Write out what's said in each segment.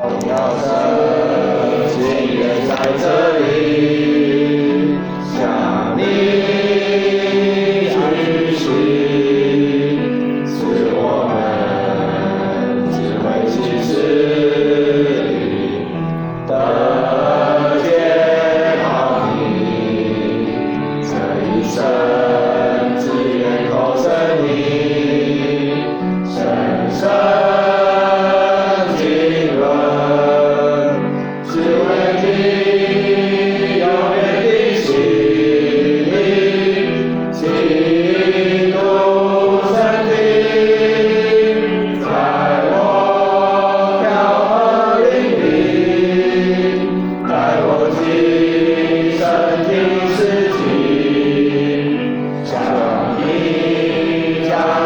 要神今日在这里向你举行，是我们智慧启示里的解放你，这一生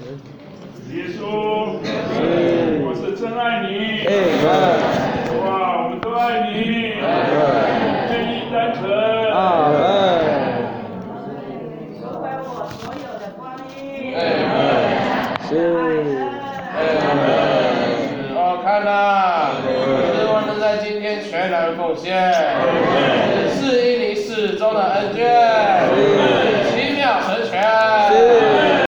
耶稣，我是真爱你。哎。哇，我们都爱你。愿意单纯。阿门。收回我所有的光阴。是。哦，看呐，希望能在今天全然奉献，是因你始终的恩眷。